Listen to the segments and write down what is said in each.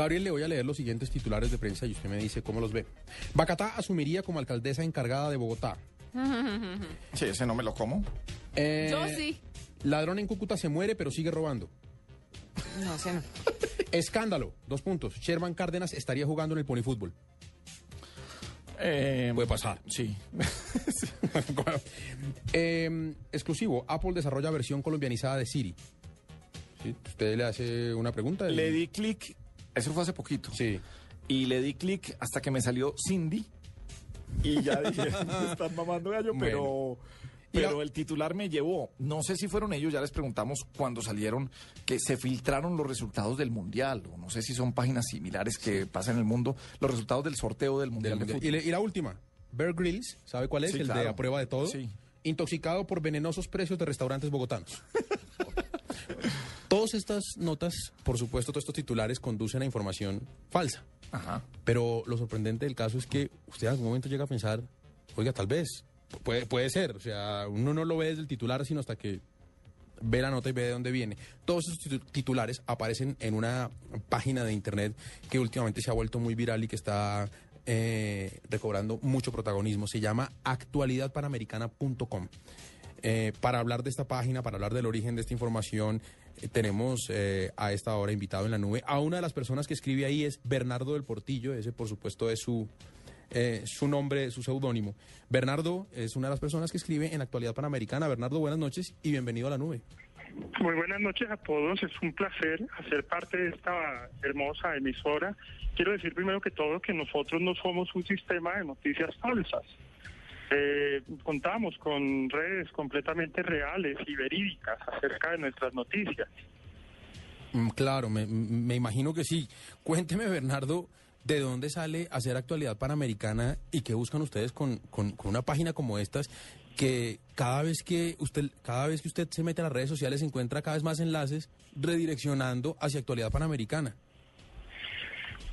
Gabriel, le voy a leer los siguientes titulares de prensa y usted me dice cómo los ve. Bacatá asumiría como alcaldesa encargada de Bogotá. Sí, ese no me lo como. Eh, Yo sí. Ladrón en Cúcuta se muere pero sigue robando. No sé, no. Escándalo, dos puntos. Sherman Cárdenas estaría jugando en el ponifútbol. Eh, Puede pasar. Sí. Eh, exclusivo, Apple desarrolla versión colombianizada de Siri. ¿Sí? ¿Usted le hace una pregunta? y- Le di clic, eso fue hace poquito. Sí. Y le di clic hasta que me salió Cindy. Y ya dije, me están mamando gallo, pero, Y pero la- el titular me llevó. No sé si fueron ellos, ya les preguntamos cuando salieron que se filtraron los resultados del Mundial. O no sé si son páginas similares que pasan en el mundo, los resultados del sorteo del Mundial. Del de mundial. y, le- y la última, Bear Grylls, ¿sabe cuál es? Sí, el de a prueba de todo. Sí. Intoxicado por venenosos precios de restaurantes bogotanos. Todas estas notas, por supuesto, todos estos titulares conducen a información falsa. Ajá. Pero lo sorprendente del caso es que usted en algún momento llega a pensar, oiga, tal vez, puede, puede ser. O sea, uno no lo ve desde el titular, sino hasta que ve la nota y ve de dónde viene. Todos esos titu- titulares aparecen en una página de internet que últimamente se ha vuelto muy viral y que está eh, recobrando mucho protagonismo. Se llama actualidadpanamericana.com. Eh, para hablar de esta página, para hablar del origen de esta información, tenemos eh, a esta hora invitado en la nube a una de las personas que escribe ahí es Bernardo del Portillo, ese por supuesto es su, eh, su nombre, su seudónimo. Bernardo es una de las personas que escribe en Actualidad Panamericana. Bernardo, buenas noches y bienvenido a la nube. Muy buenas noches a todos, es un placer hacer parte de esta hermosa emisora. Quiero decir primero que todo que nosotros no somos un sistema de noticias falsas. Eh, contamos con redes completamente reales y verídicas acerca de nuestras noticias. Mm, Claro, me, me imagino que sí. Cuénteme, Bernardo, ¿de dónde sale hacer actualidad panamericana y qué buscan ustedes con, con- con una página como estas? Que cada vez que usted, cada vez que usted se mete a las redes sociales encuentra cada vez más enlaces redireccionando hacia actualidad panamericana.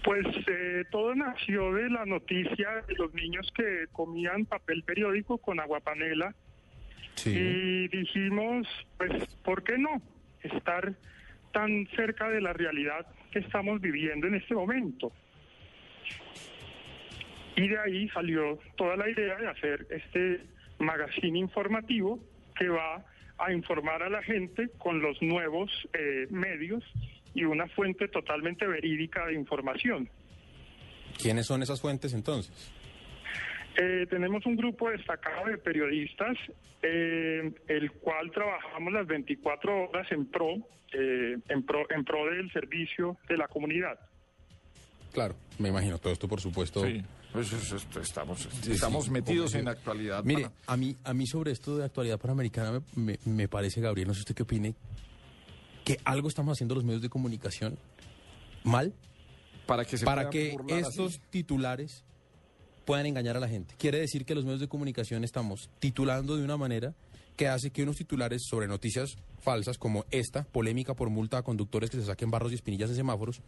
Pues eh, todo nació de la noticia de los niños que comían papel periódico con aguapanela Y dijimos, pues, ¿por qué no estar tan cerca de la realidad que estamos viviendo en este momento? Y de ahí salió toda la idea de hacer este magazine informativo que va a informar a la gente con los nuevos eh, medios y una fuente totalmente verídica de información. ¿Quiénes son esas fuentes entonces? Eh, tenemos un grupo destacado de periodistas, eh, el cual trabajamos las 24 horas en pro, eh, en pro, en pro del servicio de la comunidad. Claro, me imagino todo esto, por supuesto. Sí, pues es- es- estamos, Sí, estamos sí, metidos en actualidad. Mire, a mí, a mí sobre esto de actualidad panamericana me, me- me parece, Gabriel, no sé usted qué opine, que algo estamos haciendo los medios de comunicación mal para que se para que así. estos titulares puedan engañar a la gente. Quiere decir que los medios de comunicación estamos titulando de una manera que hace que unos titulares sobre noticias falsas como esta, polémica por multa a conductores que se saquen barros y espinillas en semáforos,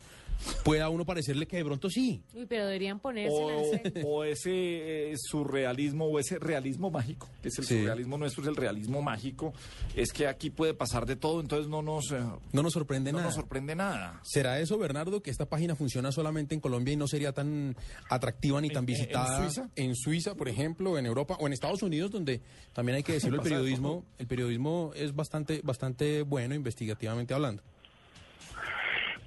pueda a uno parecerle que de pronto sí. Uy, pero deberían ponerse o, o ese eh, surrealismo o ese realismo mágico, que es el Sí. surrealismo nuestro, es el realismo mágico, es que aquí puede pasar de todo, entonces no nos, eh, No nos sorprende no nada. nos sorprende nada. ¿Será eso, Bernardo, que esta página funciona solamente en Colombia y no sería tan atractiva ni tan ¿En- en- visitada Suiza? en Suiza, por ejemplo, en Europa o en Estados Unidos, donde también hay que decirlo, el periodismo, el periodismo es bastante, bastante bueno investigativamente hablando.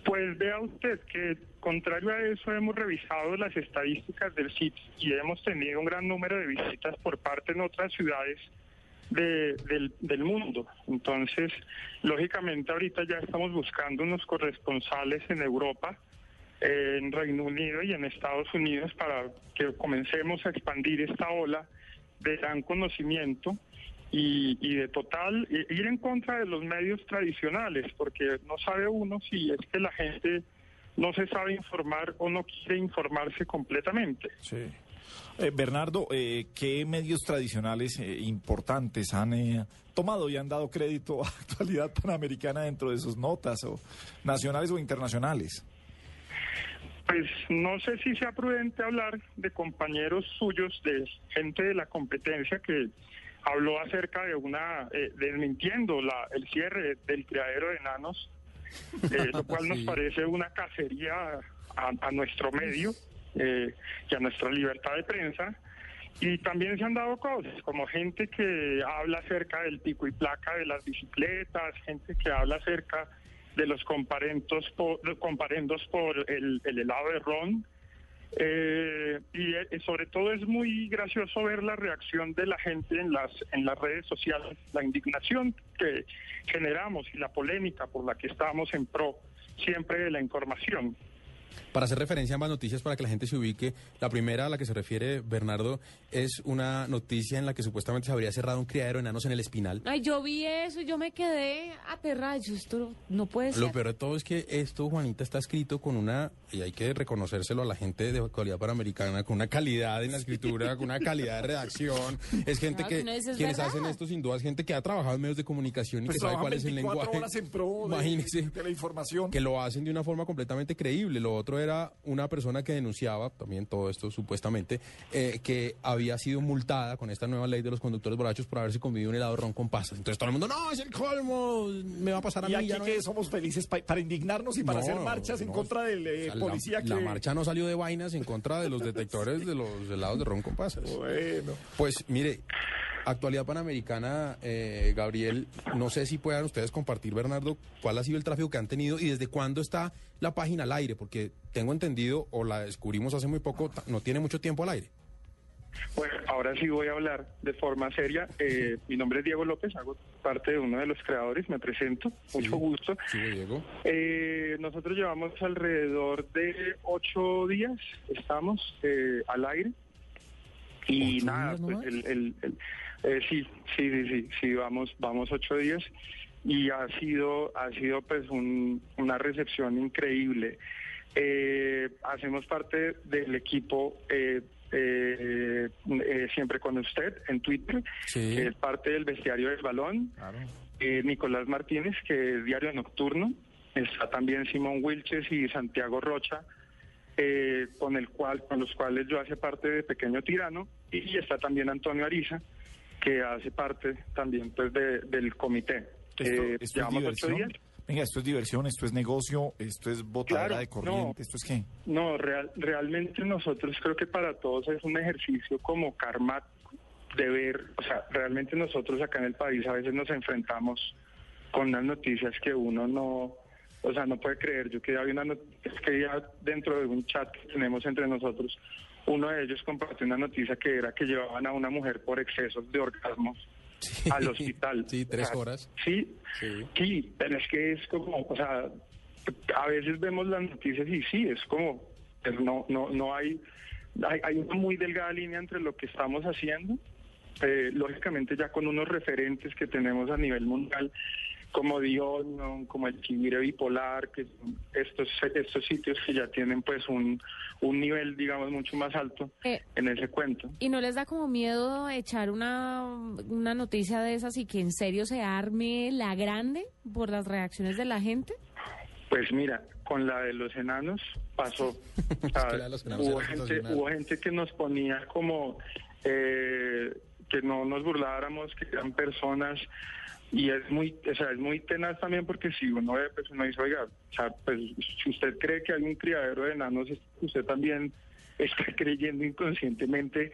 Pues vea usted que, contrario a eso, hemos revisado las estadísticas del sitio y hemos tenido un gran número de visitas por parte en otras ciudades de- del, del mundo. Entonces, lógicamente, ahorita ya estamos buscando unos corresponsales en Europa, en Reino Unido y en Estados Unidos para que comencemos a expandir esta ola de gran conocimiento y, y de total i- ir en contra de los medios tradicionales, porque no sabe uno si es que la gente no se sabe informar o no quiere informarse completamente. Sí. Eh, Bernardo, eh, ¿qué medios tradicionales eh, importantes han eh, tomado y han dado crédito a actualidad panamericana dentro de sus notas, o nacionales o internacionales? Pues no sé si sea prudente hablar de compañeros suyos, de gente de la competencia que habló acerca de una, eh, desmintiendo la, el cierre del criadero de enanos eh, lo cual nos parece una cacería a, a nuestro medio eh, y a nuestra libertad de prensa. Y también se han dado cosas, como gente que habla acerca del pico y placa de las bicicletas, gente que habla acerca de los comparendos por, los comparendos por el, el helado de ron. Eh, y eh, sobre todo es muy gracioso ver la reacción de la gente en las en las redes sociales, la indignación que generamos y la polémica por la que estamos en pro siempre de la información. Para hacer referencia a ambas noticias, para que la gente se ubique, la primera a la que se refiere Bernardo es una noticia en la que supuestamente se habría cerrado un criadero de enanos en el Espinal. Ay, yo vi eso y yo me quedé aterrada. Yo, esto no puede ser. Lo peor de todo es que esto, Juanita, está escrito con una, y hay que reconocérselo a la gente de actualidad panamericana, con una calidad en la escritura, con una calidad de redacción. Es gente que, no, es quienes verdad. hacen esto sin duda es gente que ha trabajado en medios de comunicación y Pues que sabe cuál es el 24 lenguaje. horas en pro de, Imagínese de la información. que lo hacen de una forma completamente creíble. Lo otro era una persona que denunciaba, también todo esto supuestamente, eh, que había sido multada con esta nueva ley de los conductores borrachos por haberse comido un helado ron con pasas. Entonces todo el mundo, no, es el colmo, me va a pasar a Y mí. aquí ya no que es". somos felices pa- para indignarnos y para hacer marchas en contra del eh, La- marcha no salió de vainas en contra de los detectores de los helados de ron con pasas. Bueno, Pues mire, actualidad panamericana, eh, Gabriel, no sé si puedan ustedes compartir, Bernardo, cuál ha sido el tráfico que han tenido y desde cuándo está la página al aire, porque tengo entendido, o la descubrimos hace muy poco, no tiene mucho tiempo al aire. Bueno, ahora sí voy a hablar de forma seria. Eh, mi nombre es Diego López, hago parte de uno de los creadores, me presento, mucho gusto. Sí, Diego. Eh, nosotros llevamos alrededor de ocho días, estamos eh, al aire. Y ¿Ocho nada, pues nomás? el, el- el- eh, sí, sí, sí, sí, sí, vamos, vamos ocho días y ha sido, ha sido pues un- una recepción increíble. Eh, hacemos parte del equipo eh, eh, siempre con usted en Twitter, Sí. que es parte del bestiario del balón. Eh, Nicolás Martínez, que es diario nocturno. Está también Simón Wilches y Santiago Rocha, eh, con el cual, con los cuales yo hace parte de Pequeño Tirano. Y está también Antonio Ariza, que hace parte también pues de- del comité. esto, Eh, esto es llevamos ocho días. Venga, esto es diversión, esto es negocio, esto es botadera Claro, de corriente, no. esto es qué. No, real- realmente nosotros creo que para todos es un ejercicio como karma de ver, o sea, realmente nosotros acá en el país a veces nos enfrentamos con unas noticias que uno no, o sea, no puede creer. Yo que había una noticia que ya dentro de un chat que tenemos entre nosotros, uno de ellos compartió una noticia que era que llevaban a una mujer por excesos de orgasmos Sí. al hospital. Sí, tres O sea, horas. Sí, Sí. sí, pero es que es como, o sea, a veces vemos las noticias y sí, es como, pues no, no, no hay, hay, hay una muy delgada línea entre lo que estamos haciendo, eh, lógicamente ya con unos referentes que tenemos a nivel mundial, como Dion, como el Chivire Bipolar, que son estos, estos sitios que ya tienen pues un, un nivel, digamos, mucho más alto Eh, en ese cuento. ¿Y no les da como miedo echar una, una noticia de esas y que en serio se arme la grande por las reacciones de la gente? Pues mira, con la de los enanos pasó. Los enanos hubo, gente, hubo gente que nos ponía como eh, que no nos burláramos, que eran personas y es muy, o sea, es muy tenaz también porque si uno ve, pues uno dice, oiga, o sea, pues si usted cree que hay un criadero de enanos, usted también está creyendo inconscientemente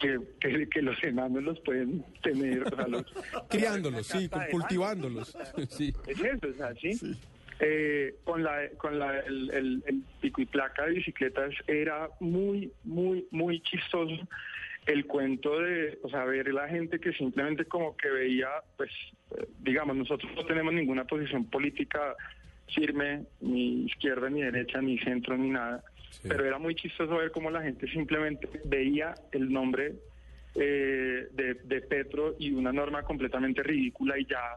que, que, que los enanos los pueden tener, o sea, los, Criándolos, sí, cultivándolos. Sí. es eso, o sea, ¿sí? Eh, con la con la el, el- el pico y placa de bicicletas era muy muy muy chistoso el cuento de o sea ver la gente que simplemente como que veía pues digamos nosotros no tenemos ninguna posición política firme ni izquierda ni derecha ni centro ni nada Sí. pero era muy chistoso ver cómo la gente simplemente veía el nombre eh, de, de Petro y una norma completamente ridícula y ya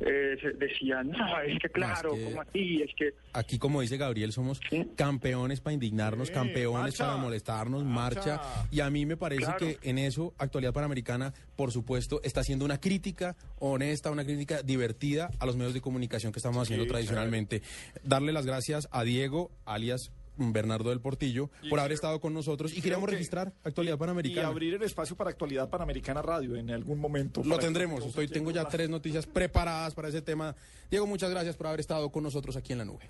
eh, decían, no, es que claro, que- como así, es que Aquí, como dice Gabriel, somos Sí. campeones para indignarnos, Sí, campeones marcha. para molestarnos, marcha. Marcha. Y a mí me parece Claro. que en eso, Actualidad Panamericana, por supuesto, está haciendo una crítica honesta, una crítica divertida a los medios de comunicación que estamos haciendo Sí, tradicionalmente. Darle las gracias a Diego, alias Bernardo del Portillo, Y por haber estado con nosotros. Y queríamos que- registrar Actualidad Y Panamericana. abrir el espacio para actualidad panamericana radio en algún momento. Lo tendremos. Estoy, tengo ya tres noticias preparadas para ese tema. Diego, muchas gracias por haber estado con nosotros aquí en la nube.